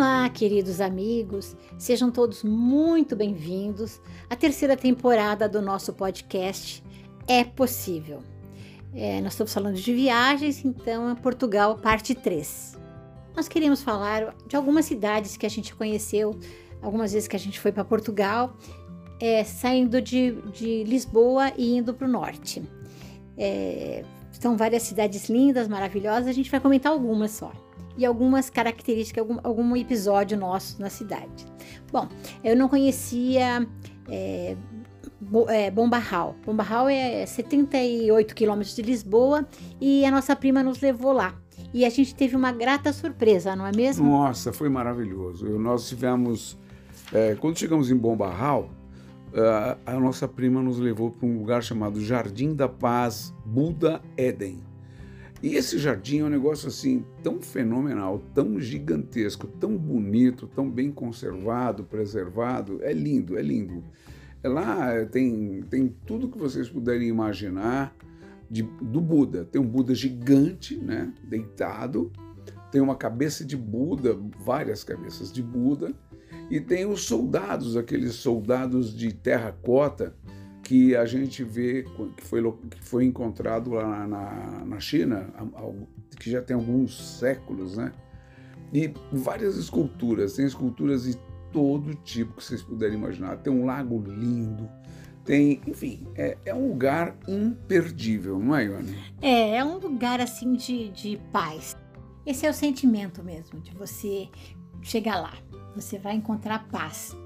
Olá, queridos amigos, sejam todos muito bem-vindos à terceira temporada do nosso podcast É Possível. É, nós estamos falando de viagens, então é Portugal, parte 3. Nós queremos falar de algumas cidades que a gente conheceu, algumas vezes que a gente foi para Portugal, é, saindo de, de, Lisboa e indo para o norte. É, são várias cidades lindas, maravilhosas, a gente vai comentar algumas só e algumas características, algum, algum episódio nosso na cidade. Bom, eu não conhecia é, é, Bombarral. Bombarral é 78 quilômetros de Lisboa e a nossa prima nos levou lá. E a gente teve uma grata surpresa, não é mesmo? Nossa, foi maravilhoso. Nós tivemos, é, quando chegamos em Bombarral, a nossa prima nos levou para um lugar chamado Jardim da Paz Buda Éden. E esse jardim é um negócio assim tão fenomenal, tão gigantesco, tão bonito, tão bem conservado, preservado. É lindo, é lindo. É lá tem, tem tudo que vocês puderem imaginar de, do Buda. Tem um Buda gigante, né, deitado. Tem uma cabeça de Buda, várias cabeças de Buda. E tem os soldados, aqueles soldados de terracota que a gente vê que foi, que foi encontrado lá na, na China, que já tem alguns séculos, né? E várias esculturas, tem esculturas de todo tipo que vocês puderem imaginar. Tem um lago lindo, tem, enfim, é, é um lugar imperdível, não é, Ione? É, é um lugar assim de, de paz. Esse é o sentimento mesmo, de você chegar lá. Você vai encontrar paz.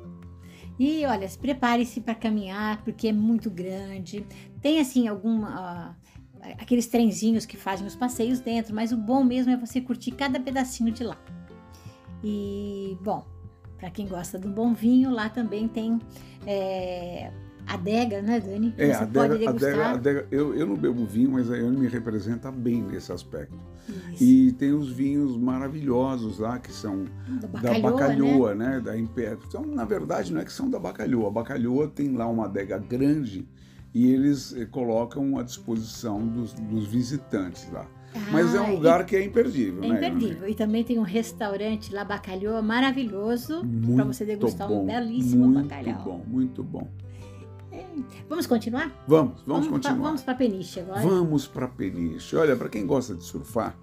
E olha, prepare-se para caminhar, porque é muito grande. Tem assim alguma. Uh, aqueles trenzinhos que fazem os passeios dentro, mas o bom mesmo é você curtir cada pedacinho de lá. E, bom, para quem gosta do bom vinho, lá também tem é, adega, né, Dani? É, Você adega, pode degustar. Adega, adega, eu, eu não bebo vinho, mas a Anne me representa bem nesse aspecto. Isso. E tem os vinhos maravilhosos lá, que são da Bacalhoa, né? né? Da Império. Então, na verdade, não é que são da Bacalhoa. A Bacalhoa tem lá uma adega grande e eles eh, colocam à disposição dos, dos visitantes lá. Ah, Mas é um lugar e, que é imperdível, é né? imperdível. E também tem um restaurante lá, Bacalhoa, maravilhoso, para você degustar bom, um belíssimo muito bacalhau. Muito bom, muito bom. Vamos continuar? Vamos, vamos, vamos continuar. Pra, vamos para Peniche agora. Vamos para Peniche. Olha, para quem gosta de surfar,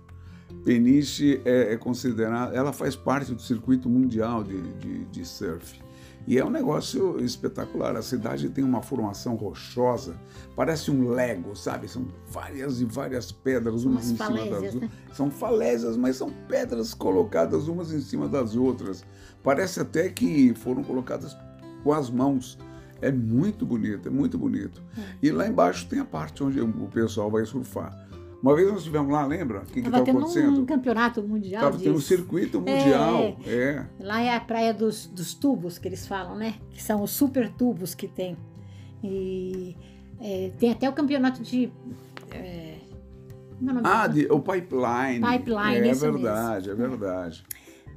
Peniche é, é considerada, ela faz parte do circuito mundial de, de, de, surf. E é um negócio espetacular. A cidade tem uma formação rochosa, parece um Lego, sabe? São várias e várias pedras, umas, umas em cima das outras. Né? São falésias, mas são pedras colocadas umas em cima das outras. Parece até que foram colocadas com as mãos é muito bonito, é muito bonito. É. E lá embaixo tem a parte onde o pessoal vai surfar. Uma vez nós estivemos lá, lembra? O que estava acontecendo? um campeonato mundial. Estava tendo um circuito mundial. É, é. Lá é a praia dos, dos, tubos que eles falam, né? Que são os super tubos que tem. E é, tem até o campeonato de. É, é ah, de, o pipeline. Pipeline, é, verdade, mesmo. é verdade.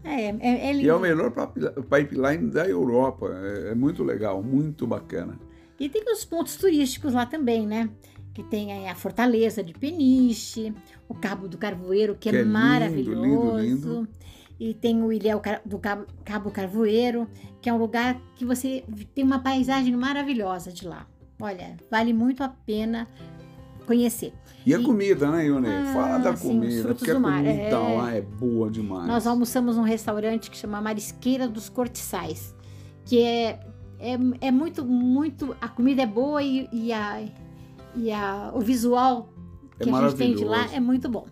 É, é, é lindo. E é o melhor pipeline da Europa. É, é, muito legal, muito bacana. E tem os pontos turísticos lá também, né? Que tem a Fortaleza de Peniche, o Cabo do Carvoeiro, que, é que é, é maravilhoso. Lindo, lindo, lindo. E tem o Ilhéu do Cabo, Cabo Carvoeiro, que é um lugar que você tem uma paisagem maravilhosa de lá. Olha, vale muito a pena conhecer. E, e a comida, né, Ione? Ah, Fala da sim, comida, porque a comida é... lá é boa demais. Nós almoçamos num restaurante que chama Marisqueira dos Cortiçais, que é, é, é muito, muito... A comida é boa e, e, a, e a, o visual é que a gente tem de lá é muito bom.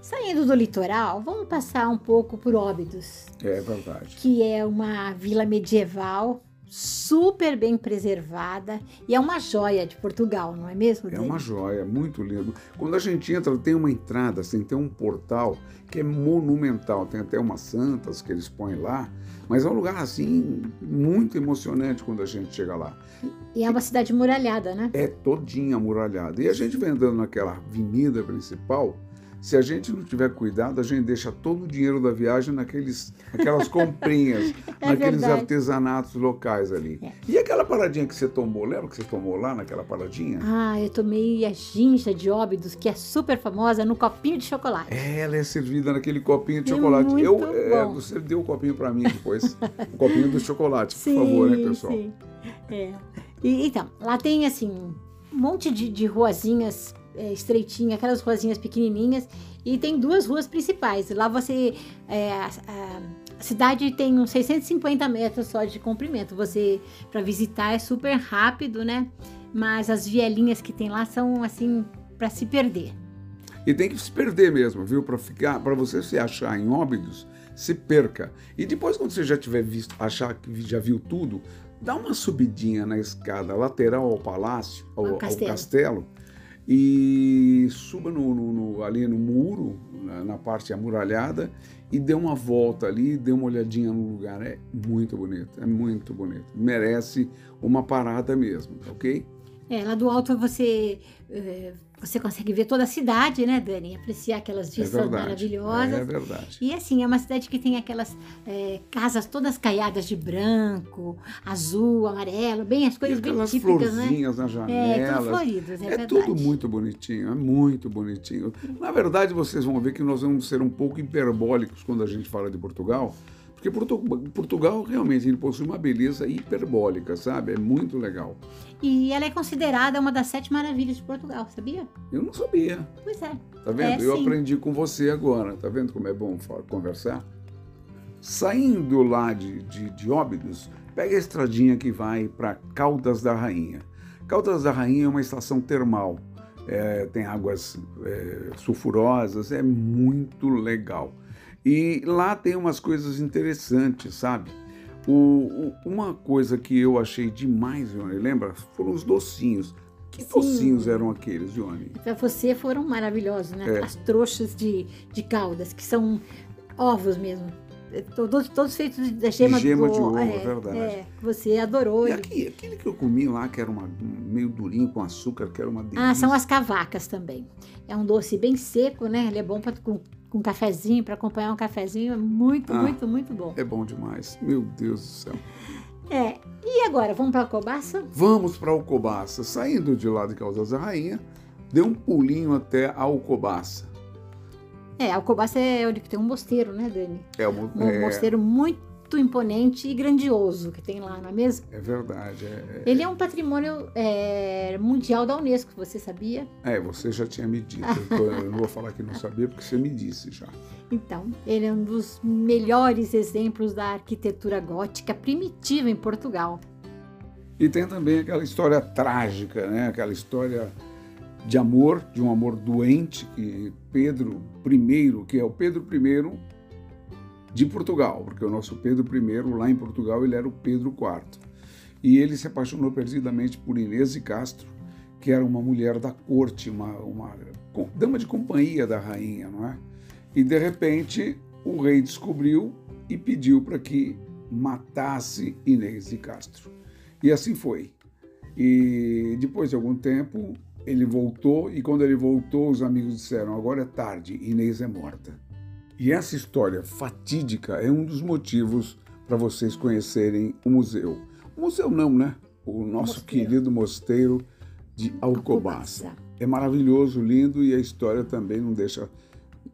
Saindo do litoral, vamos passar um pouco por Óbidos. É verdade. Que é uma vila medieval super bem preservada e é uma joia de Portugal, não é mesmo? É uma joia, muito lindo. Quando a gente entra, tem uma entrada, assim, tem um portal que é monumental, tem até umas santas que eles põem lá, mas é um lugar assim muito emocionante quando a gente chega lá. E é uma cidade muralhada, né? É todinha muralhada. E a gente vem andando naquela avenida principal, Se a gente não tiver cuidado, a gente deixa todo o dinheiro da viagem naqueles, naquelas comprinhas, É naqueles verdade. artesanatos locais ali. É. E aquela paradinha que você tomou, lembra que você tomou lá naquela paradinha? Ah, eu tomei a ginja de óbidos, que é super famosa, no copinho de chocolate. É, Ela é servida naquele copinho de É chocolate. eu, é, você deu o copinho para mim depois. o copinho do chocolate, por favor, hein, pessoal? Sim. É. E, então, lá tem assim um monte de, de ruazinhas é, estreitinhas, aquelas ruazinhas pequenininhas, e tem duas ruas principais. Lá você. é, a, a- cidade tem uns 650 metros só de comprimento. Você, para visitar, é super rápido, né? Mas as vielinhas que tem lá são assim, para se perder. E tem que se perder mesmo, viu? Para ficar, para você se achar em Óbidos, se perca. E depois, quando você já tiver visto, achar que já viu tudo, dá uma subidinha na escada lateral ao palácio, ao, Ao ao castelo. E suba no, no- no- ali no muro, na, na parte amuralhada, e dê uma volta ali, dê uma olhadinha no lugar. É muito bonito, é muito bonito. Merece uma parada mesmo, ok? É, lá do alto você, é, você consegue ver toda a cidade, né, Dani? Apreciar aquelas É vistas verdade. maravilhosas. É verdade. E assim, é uma cidade que tem aquelas é, casas todas caiadas de branco, azul, amarelo, bem as E coisas bem aquelas típicas, né? florzinhas na É, janela. tudo floridos, é, É verdade. tudo muito bonitinho, é muito bonitinho. Na verdade, vocês vão ver que nós vamos ser um pouco hiperbólicos quando a gente fala de Portugal, porque Portu- Portugal realmente ele possui uma beleza hiperbólica, sabe? É muito legal. E ela é considerada uma das sete maravilhas de Portugal, sabia? Eu não sabia, Pois é. tá vendo? É, Eu sim. aprendi com você agora, tá vendo como é bom conversar? Saindo lá de, de, de Óbidos, pega a estradinha que vai para Caldas da Rainha. Caldas da Rainha é uma estação termal, é, tem águas é, sulfurosas, é muito legal. E lá tem umas coisas interessantes, sabe? O- o- uma coisa que eu achei demais, Ione, lembra? Foram os docinhos. Que Sim. docinhos eram aqueles, Ione? Para você foram maravilhosos, né? É. As trouxas de, de caldas, que são ovos mesmo. É, Todos, todos feitos da gema, gema do, de ovo, é, é verdade. É, você adorou. E aqui, aquele que eu comi lá, que era uma, meio durinho com açúcar, que era uma delícia. Ah, são as cavacas também. É um doce bem seco, né? Ele é bom pra, com cafezinho, para acompanhar um cafezinho. É muito, Ah. muito, muito bom. É bom demais. Meu Deus do céu. É. E agora, vamos para a cobaça? Vamos para Alcobaça. Saindo de lá de Caldas da Rainha, deu um pulinho até Alcobaça. É, a Alcobaça é onde tem um mosteiro, né, Dani? É, uma- Um é, mosteiro muito imponente e grandioso que tem lá, não é mesmo? é verdade. É, Ele é um patrimônio é, mundial da Unesco, você sabia? é, você já tinha me dito. Eu, eu não vou falar que não sabia, porque você me disse já. Então, ele é um dos melhores exemplos da arquitetura gótica primitiva em Portugal. E tem também aquela história trágica, né? Aquela história de amor, de um amor doente, que Pedro I, que é o Pedro I de Portugal, porque o nosso Pedro I, lá em Portugal, ele era o Pedro IV. E ele se apaixonou perdidamente por Inês de Castro, que era uma mulher da corte, uma, uma dama de companhia da rainha, não é? E de repente o rei descobriu e pediu para que matasse Inês de Castro. E assim foi. E depois de algum tempo, ele voltou, e quando ele voltou, os amigos disseram: agora é tarde, Inês é morta. E essa história fatídica é um dos motivos para vocês conhecerem o museu. O museu não, né? O nosso Mosteiro. querido mosteiro de Alcobaça. É maravilhoso, lindo e a história também não deixa,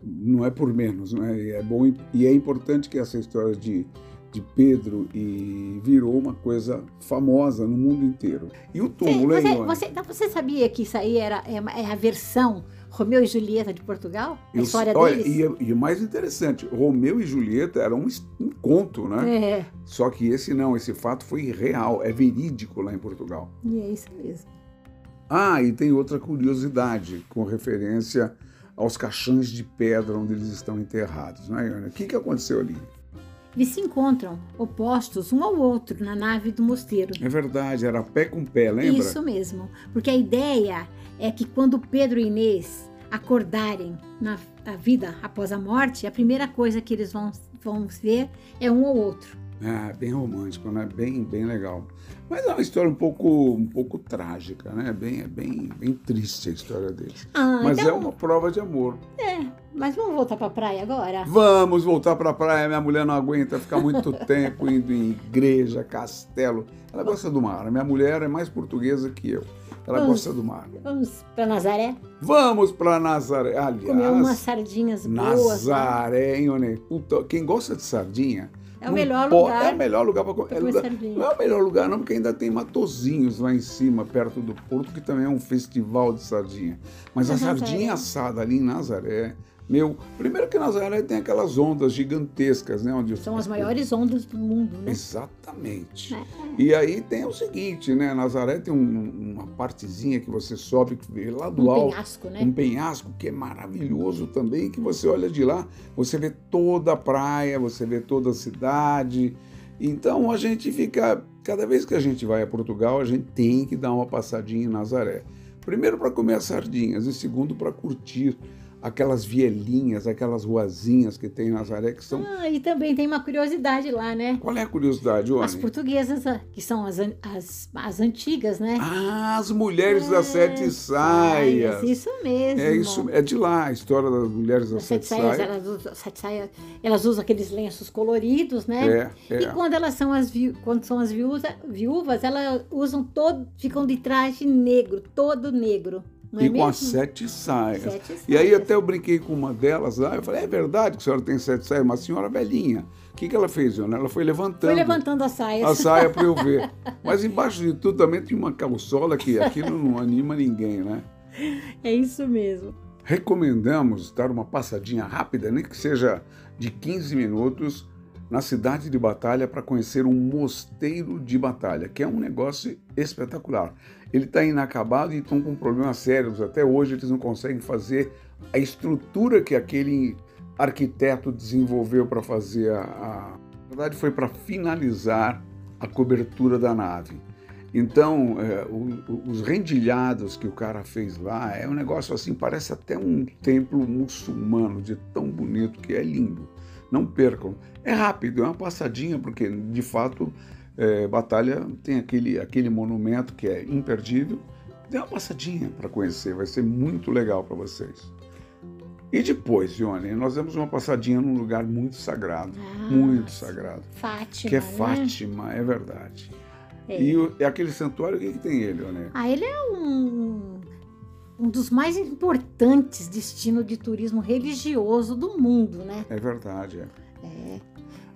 não é por menos, né? E é bom e é importante que essa história de de Pedro e virou uma coisa famosa no mundo inteiro. E o Você, túmulo, hein, você, Ione? você, você sabia que isso aí era, é, é a versão Romeu e Julieta de Portugal? A Eu- história olha, deles? E, é- e o mais interessante, Romeu e Julieta era um, um conto, né? É, Só que esse não, esse fato foi real, é verídico lá em Portugal. e é isso mesmo. Ah, e tem outra curiosidade com referência aos caixões de pedra onde eles estão enterrados, né, Ione? O que, que aconteceu ali? Eles se encontram opostos um ao outro na nave do mosteiro. É verdade, era pé com pé, lembra? Isso mesmo. Porque a ideia é que quando Pedro e Inês acordarem na vida após a morte, a primeira coisa que eles vão, vão ver é um ou outro. É, bem romântico, né? Bem, bem legal. Mas é uma história um pouco, um pouco trágica, né? Bem, é bem, bem triste a história deles. Ah, Mas então- é uma prova de amor. É, mas vamos voltar pra praia agora? Vamos voltar para a praia. Minha mulher não aguenta ficar muito tempo indo em igreja, castelo. Ela gosta do mar. A minha mulher é mais portuguesa que eu. Ela Vamos. gosta do mar. Vamos pra Nazaré? Vamos para Nazaré. Aliás, Comer umas sardinhas boas. Nazaré, hein, Onê? Puta, quem gosta de sardinha. É o melhor po- lugar É o melhor lugar para comer. é lugar-. Não é o melhor lugar, não, porque ainda tem Matozinhos lá em cima, perto do Porto, que também é um festival de sardinha. Mas a sardinha assada ali em Nazaré. Meu, primeiro que Nazaré tem aquelas ondas gigantescas, né? Onde São as maiores ondas do mundo, né? Exatamente. É. E aí tem o seguinte, né? Nazaré tem um- uma partezinha que você sobe que vê lá do Um alto. penhasco, né? Um penhasco que é maravilhoso também, que você olha de lá, você vê toda a praia, você vê toda a cidade. Então a gente fica, cada vez que a gente vai a Portugal, a gente tem que dar uma passadinha em Nazaré. Primeiro para comer as sardinhas e segundo para curtir aquelas vielinhas, aquelas ruazinhas que tem em Nazaré que são. Ah, e também tem uma curiosidade lá, né? Qual é a curiosidade, As Oni? portuguesas, ah, que são as, as, as antigas, né? Ah, as mulheres das É, sete saias. Isso mesmo. É isso, é de lá a história das mulheres das As sete saias, saias. elas usam, sete saias, elas usam aqueles lenços coloridos, né? É, é. E quando elas são as, vi- quando são as viúvas, viúvas, elas usam todo, ficam de traje negro, todo negro. Não é e com mesmo? as sete saias. Sete E aí saias. até eu brinquei com uma delas lá, eu falei, é verdade que a senhora tem sete saias, uma senhora velhinha. O que, que ela fez, Ana? Ela foi levantando Foi levantando as saias. a saia para eu ver. Mas embaixo de tudo também tinha uma calçola que aquilo não anima ninguém, né? É isso mesmo. Recomendamos dar uma passadinha rápida, nem que seja de 15 minutos, na cidade de Batalha para conhecer um mosteiro de Batalha, que é um negócio espetacular. Ele está inacabado e estão com problemas sérios. Até hoje eles não conseguem fazer a estrutura que aquele arquiteto desenvolveu para fazer a, a... Na verdade, foi para finalizar a cobertura da nave. Então, é, o- os rendilhados que o cara fez lá é um negócio assim, parece até um templo muçulmano, de tão bonito que é lindo. Não percam. É rápido, é uma passadinha, porque de fato, é, Batalha tem aquele, aquele monumento que é imperdível. Dê uma passadinha para conhecer, vai ser muito legal para vocês. E depois, Ione, nós demos uma passadinha num lugar muito sagrado, Ah, muito sagrado, Fátima. que é né? Fátima, é verdade. É. E o- é aquele santuário, o que, que tem ele, Ione? Ah, ele é um, um dos mais importantes destinos de turismo religioso do mundo, né? É verdade, é. É,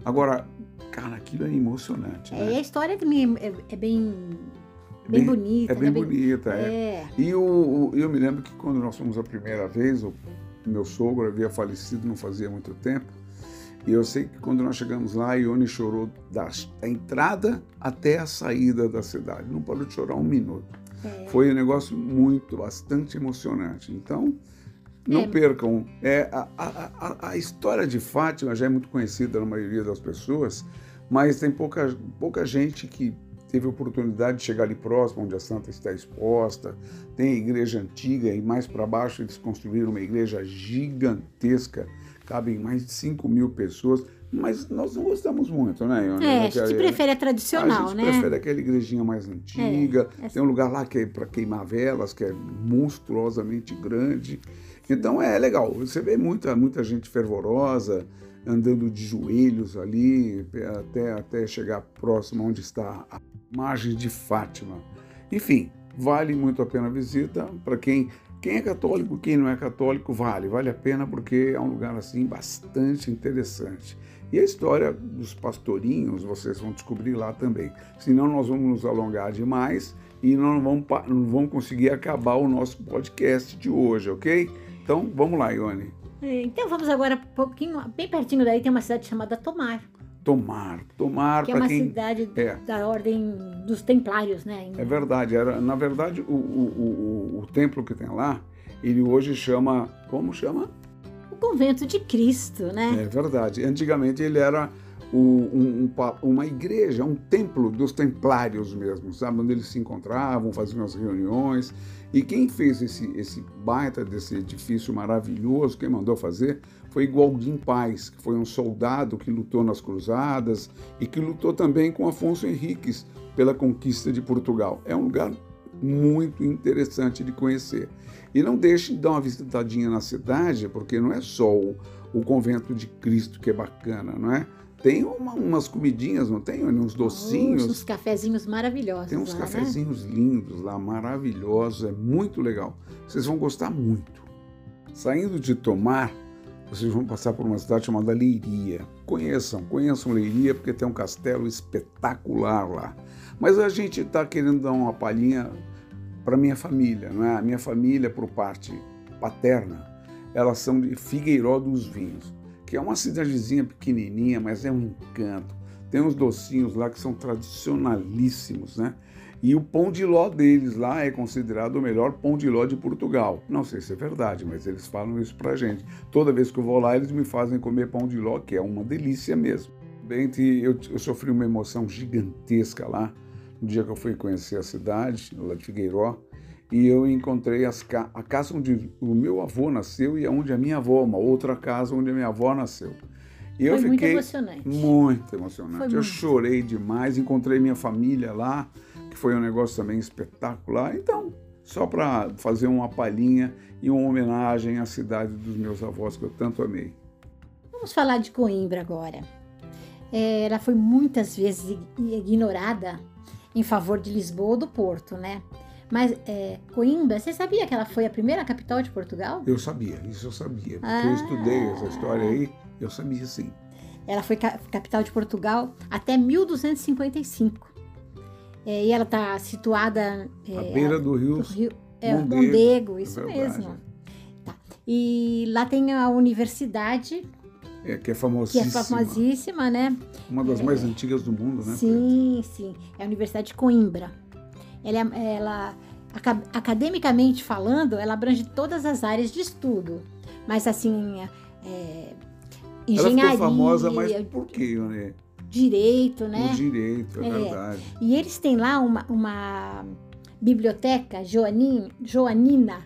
Agora, cara, aquilo é emocionante, é, né? a história também é, é bem, bem, bonita. É bem né? bonita, é. É. E o- eu me lembro que quando nós fomos a primeira vez, o meu sogro havia falecido não fazia muito tempo, e eu sei que quando nós chegamos lá, Ione chorou da, da entrada até a saída da cidade. Não parou de chorar um minuto. É. Foi um negócio muito, bastante emocionante. Então, não É. percam. É, a, a, a, história de Fátima já é muito conhecida na maioria das pessoas, mas tem pouca, pouca gente que teve a oportunidade de chegar ali próximo, onde a santa está exposta. Tem a igreja antiga e mais para baixo eles construíram uma igreja gigantesca, cabem mais de 5 mil pessoas. Mas nós não gostamos muito, né, Ione? É, a gente prefere a a tradicional, gente né? prefere aquela igrejinha mais antiga. É, Tem um lugar lá que é para queimar velas, que é monstruosamente grande. Então é legal. Você vê muita, muita gente fervorosa andando de joelhos ali até, até chegar próximo onde está a margem de Fátima. Enfim, vale muito a pena a visita para quem quem é católico, quem não é católico, vale, vale a pena porque é um lugar assim bastante interessante. E a história dos pastorinhos vocês vão descobrir lá também. Senão nós vamos nos alongar demais e não vamos, não vamos conseguir acabar o nosso podcast de hoje, ok? Então vamos lá, Ione. É, Então vamos agora um pouquinho, bem pertinho daí tem uma cidade chamada Tomar, Tomar, tomar que é uma quem. cidade É. da ordem dos Templários, né? É verdade, era, na verdade o, o, o, o templo que tem lá, ele hoje chama. Como chama? Convento de Cristo, né? É verdade. Antigamente ele era um, um, uma igreja, um templo dos templários mesmo, sabe? Onde eles se encontravam, faziam as reuniões. E quem fez esse, esse baita desse edifício maravilhoso, quem mandou fazer, foi Gualdim Paz, que foi um soldado que lutou nas cruzadas e que lutou também com Afonso Henriques pela conquista de Portugal. É um lugar muito interessante de conhecer. E não deixe de dar uma visitadinha na cidade, porque não é só o, o convento de Cristo que é bacana, não é? Tem uma, umas comidinhas, não tem? Uns docinhos. Uns cafezinhos maravilhosos. Tem uns lá, cafezinhos né? lindos lá, maravilhosos. É muito legal. Vocês vão gostar muito. Saindo de Tomar, vocês vão passar por uma cidade chamada Leiria. Conheçam, conheçam Leiria, porque tem um castelo espetacular lá. Mas a gente está querendo dar uma palhinha para minha família, não é? A minha família, por parte paterna, elas são de Figueiró dos Vinhos que é uma cidadezinha pequenininha, mas é um encanto. Tem uns docinhos lá que são tradicionalíssimos, né? E o pão de ló deles lá é considerado o melhor pão de ló de Portugal. Não sei se é verdade, mas eles falam isso pra gente. Toda vez que eu vou lá, eles me fazem comer pão de ló, que é uma delícia mesmo. Bem, eu, eu sofri uma emoção gigantesca lá, no dia que eu fui conhecer a cidade, lá de Figueiró e eu encontrei as, a casa onde o meu avô nasceu e onde a minha avó, uma outra casa onde a minha avó nasceu. E eu Foi fiquei muito emocionante. Muito emocionante. Foi eu muito. chorei demais, encontrei minha família lá, que foi um negócio também espetacular. Então, só para fazer uma palhinha e uma homenagem à cidade dos meus avós que eu tanto amei. Vamos falar de Coimbra agora. É, ela foi muitas vezes ignorada em favor de Lisboa ou do Porto, né? Mas é, Coimbra, você sabia que ela foi a primeira capital de Portugal? Eu sabia, isso eu sabia. Porque ah. eu estudei essa história aí, eu sabia sim. Ela foi capital de Portugal até 1255. É, e ela está situada... É, à beira do rio, do rio é, Mondego, Mondego isso é mesmo. Tá. E lá tem a universidade... É, que é famosíssima. Que é famosíssima, né? Uma das mais é. antigas do mundo, né? Sim, sim. É a Universidade de Coimbra. Ela, ela academicamente falando, ela abrange todas as áreas de estudo. Mas assim, é, engenharia. Ela ficou famosa, mas por quê, né? Direito, né? O direito, é, é, verdade. E eles têm lá uma, uma biblioteca joanin, joanina,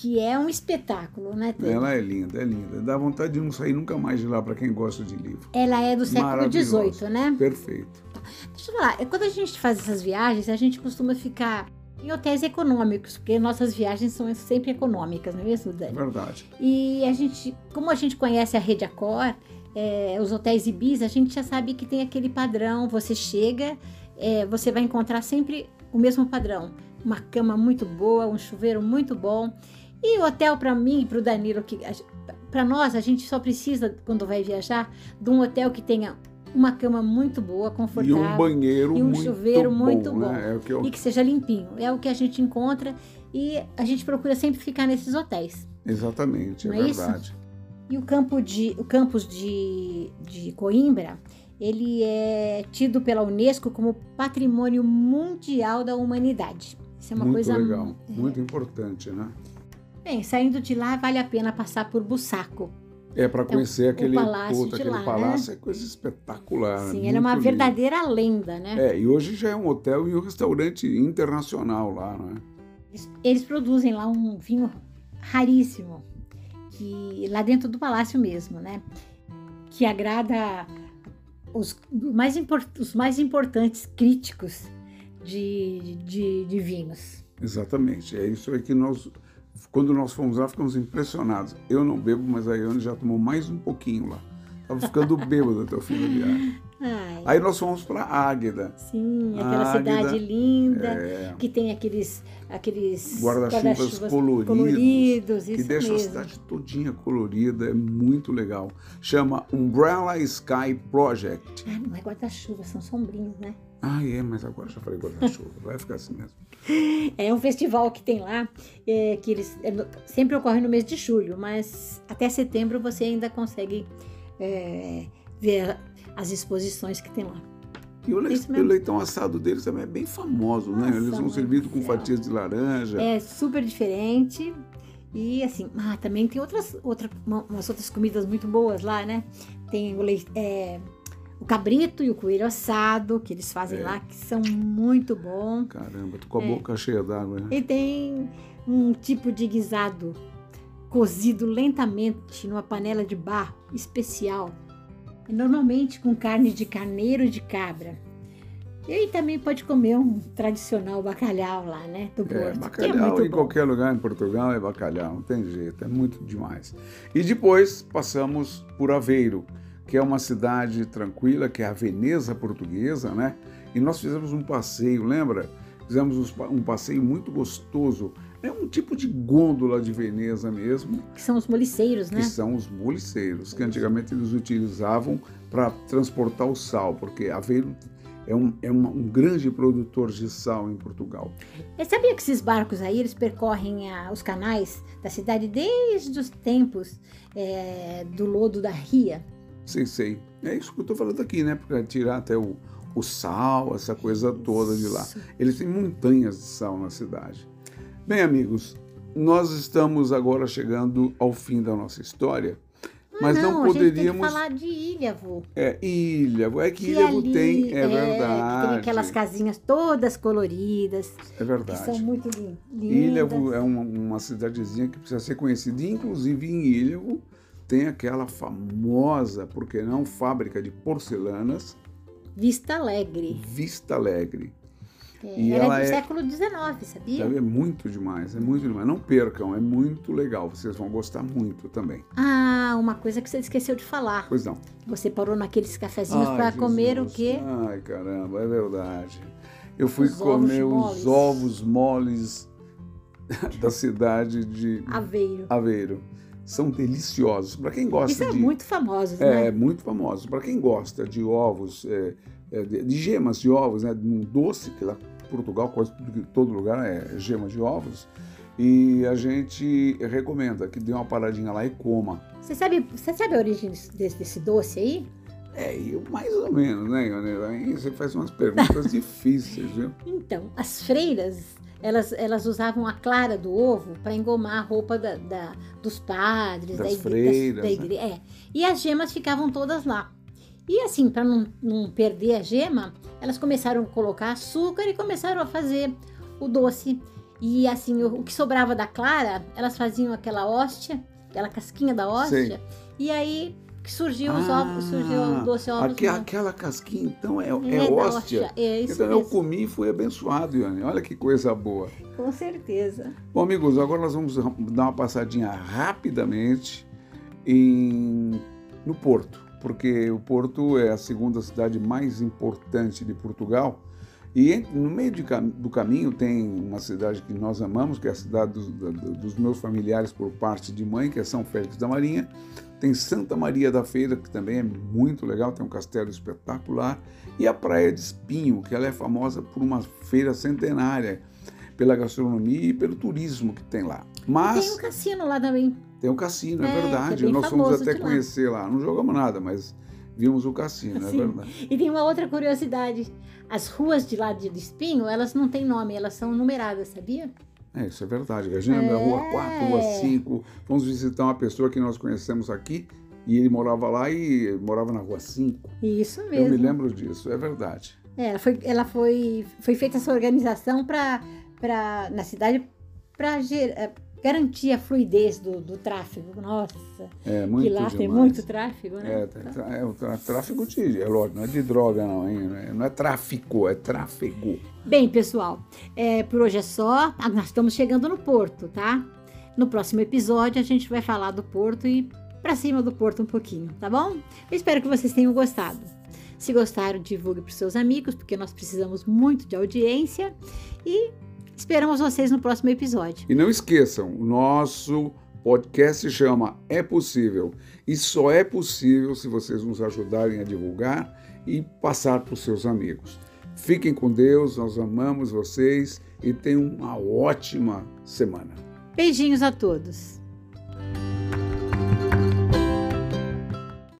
que é um espetáculo, né? Ela é linda, é linda. Dá vontade de não sair nunca mais de lá para quem gosta de livro. Ela é do século XVIII, né? Perfeito. Deixa eu falar, quando a gente faz essas viagens, a gente costuma ficar em hotéis econômicos, porque nossas viagens são sempre econômicas, não é mesmo, Dani? Verdade. E a gente, como a gente conhece a rede Accor, é, os hotéis Ibiza, a gente já sabe que tem aquele padrão. Você chega, é, você vai encontrar sempre o mesmo padrão. Uma cama muito boa, um chuveiro muito bom. E o hotel, para mim e para o Danilo, que para nós, a gente só precisa, quando vai viajar, de um hotel que tenha uma cama muito boa, confortável. E um banheiro e um muito chuveiro bom, muito né? bom. É que eu... E que seja limpinho. É o que a gente encontra e a gente procura sempre ficar nesses hotéis. Exatamente, é, é verdade. Isso? E o, campo de, o campus de, de Coimbra, ele é tido pela Unesco como Patrimônio Mundial da Humanidade. Isso é uma muito coisa legal, é... muito importante, né? Bem, saindo de lá, vale a pena passar por Bussaco, é, para conhecer é, aquele, palácio, puta, aquele lá, palácio né? é coisa espetacular. Sim, ele é uma lindo. verdadeira lenda, né? É, e hoje já é um hotel e um restaurante internacional lá, né? Eles, eles produzem lá um vinho raríssimo, que lá dentro do palácio mesmo, né? Que agrada os mais, import, os mais importantes críticos de, de, de vinhos. Exatamente, é isso aí que nós quando nós fomos lá, ficamos impressionados. Eu não bebo, mas a Iane já tomou mais um pouquinho lá. Tava ficando bêbado até o fim do viagem. Ai. Aí nós fomos para Águeda. Sim, aquela Águeda, cidade linda, é, que tem aqueles, aqueles guarda-chuvas guarda coloridos, coloridos que deixam a cidade todinha colorida, é muito legal. Chama Umbrella Sky Project. Ah, não é guarda-chuva, são sombrinhos, né? Ah, é, mas agora já falei guarda-chuva, vai ficar assim mesmo. É um festival que tem lá, é, que eles é, sempre ocorre no mês de julho, mas até setembro você ainda consegue é, ver as exposições que tem lá. E o, o leitão assado deles também é bem famoso, Nossa, né? Eles são servidos com fatias de laranja. É super diferente. E assim, ah, também tem outras, outra, umas outras comidas muito boas lá, né? Tem o, leite, é, o cabrito e o coelho assado, que eles fazem É. lá, que são muito bons. Caramba, tô com a É. boca cheia d'água. né? E tem um tipo de guisado cozido lentamente numa panela de barro especial, normalmente com carne de carneiro de cabra. E aí também pode comer um tradicional bacalhau lá, né? Do É, Porto. é bacalhau muito em bom. qualquer lugar em Portugal é bacalhau, não tem jeito, é muito demais. E depois passamos por Aveiro, que é uma cidade tranquila, que é a Veneza portuguesa, né? E nós fizemos um passeio, lembra? Fizemos um passeio muito gostoso. É um tipo de gôndola de Veneza mesmo, Que são os moliceiros, né? que são os moliceiros, que antigamente eles utilizavam para transportar o sal, porque Aveiro é, um, é uma- um grande produtor de sal em Portugal. E sabia que esses barcos aí, eles percorrem ah, os canais da cidade desde os tempos eh, do lodo da ria? Sei, sei. É isso que eu estou falando aqui, né? Para tirar até o, o sal, essa coisa toda de lá. Eles têm montanhas de sal na cidade. Bem, amigos, nós estamos agora chegando ao fim da nossa história, mas não, não, a gente poderíamos. falar de Ilhavo. É, Ilha, é que, Que Ilhavo ali, tem, é, que verdade. tem aquelas casinhas todas coloridas, É que verdade. são muito lin- lindas. Ilhavo é uma, uma cidadezinha que precisa ser conhecida. Inclusive, em Ilhavo tem aquela famosa, por que não, fábrica de porcelanas, Vista Alegre. Vista Alegre. É, E ela, ela é do é- século XIX, sabia? É muito demais, é muito demais. Não percam, é muito legal. Vocês vão gostar muito também. Ah, uma coisa que você esqueceu de falar. Pois não. Você parou naqueles cafezinhos para comer o quê? Ai, caramba, é verdade. Eu fui Os comer os moles. ovos moles da cidade de Aveiro. Aveiro. São deliciosos. Para quem gosta E são de. muito famosos, É, né? muito famosos. Para quem gosta de ovos, é, é, de, gemas de ovos, né? Um doce, que lá em Portugal, quase todo lugar é gema de ovos. E a gente recomenda que dê uma paradinha lá e coma. Você sabe, você sabe a origem desse, desse doce aí? É, eu mais ou menos, né, Ionela? Aí você faz umas perguntas difíceis, viu? Então, as freiras, elas, elas usavam a clara do ovo para engomar a roupa da, da- dos padres, Das da, igre- freiras, da né? igre- é. E as gemas ficavam todas lá. E assim, para não, não perder a gema, elas começaram a colocar açúcar e começaram a fazer o doce. E assim, o, o que sobrava da clara, elas faziam aquela hóstia, aquela casquinha da hóstia, Sei. e aí que surgiu os Ah, ovos, surgiu o doce ovos. Aquela casquinha, então, é, é, É hóstia. É isso Então eu mesmo, comi e fui abençoado, Iane. Olha que coisa boa. com certeza. Bom, amigos, agora nós vamos dar uma passadinha rapidamente em, no Porto, porque o Porto é a segunda cidade mais importante de Portugal. E no meio de do caminho tem uma cidade que nós amamos, que é a cidade dos, da- dos meus familiares por parte de mãe, que é São Félix da Marinha. Tem Santa Maria da Feira, que também é muito legal, tem um castelo espetacular. E a Praia de Espinho, que ela é famosa por uma feira centenária, pela gastronomia e pelo turismo que tem lá. Mas Tem um cassino lá também. tem um cassino, é, É, verdade. que é Nós fomos até de lá. conhecer lá. Não jogamos nada, mas vimos o cassino, é Sim. verdade. E tem uma outra curiosidade. As ruas de lá de Espinho, elas não têm nome, elas são numeradas, sabia? É, isso é verdade. A gente é. da rua 4, rua É. 5. Fomos visitar uma pessoa que nós conhecemos aqui e ele morava lá e morava na rua 5. Isso Eu me mesmo. lembro disso, é verdade. É, ela foi, ela foi, foi feita essa organização pra, na cidade para garantir a fluidez do, do tráfego. Nossa, É muito que lá demais. tem muito tráfego, né? É, é, o tra- tráfico de, é lógico, não é de droga não, hein? Não é- é tráfico, é tráfego. Bem, pessoal, é, por hoje é só. Ah, Nós estamos chegando no Porto, tá? No próximo episódio a gente vai falar do Porto e pra cima do Porto um pouquinho, tá bom? Eu espero que vocês tenham gostado. Se gostaram, divulgue para seus amigos, porque nós precisamos muito de audiência e esperamos vocês no próximo episódio. E não esqueçam, o nosso podcast se chama É Possível. E só é possível se vocês nos ajudarem a divulgar e passar para os seus amigos. Fiquem com Deus, nós amamos vocês e tenham uma ótima semana. Beijinhos a todos.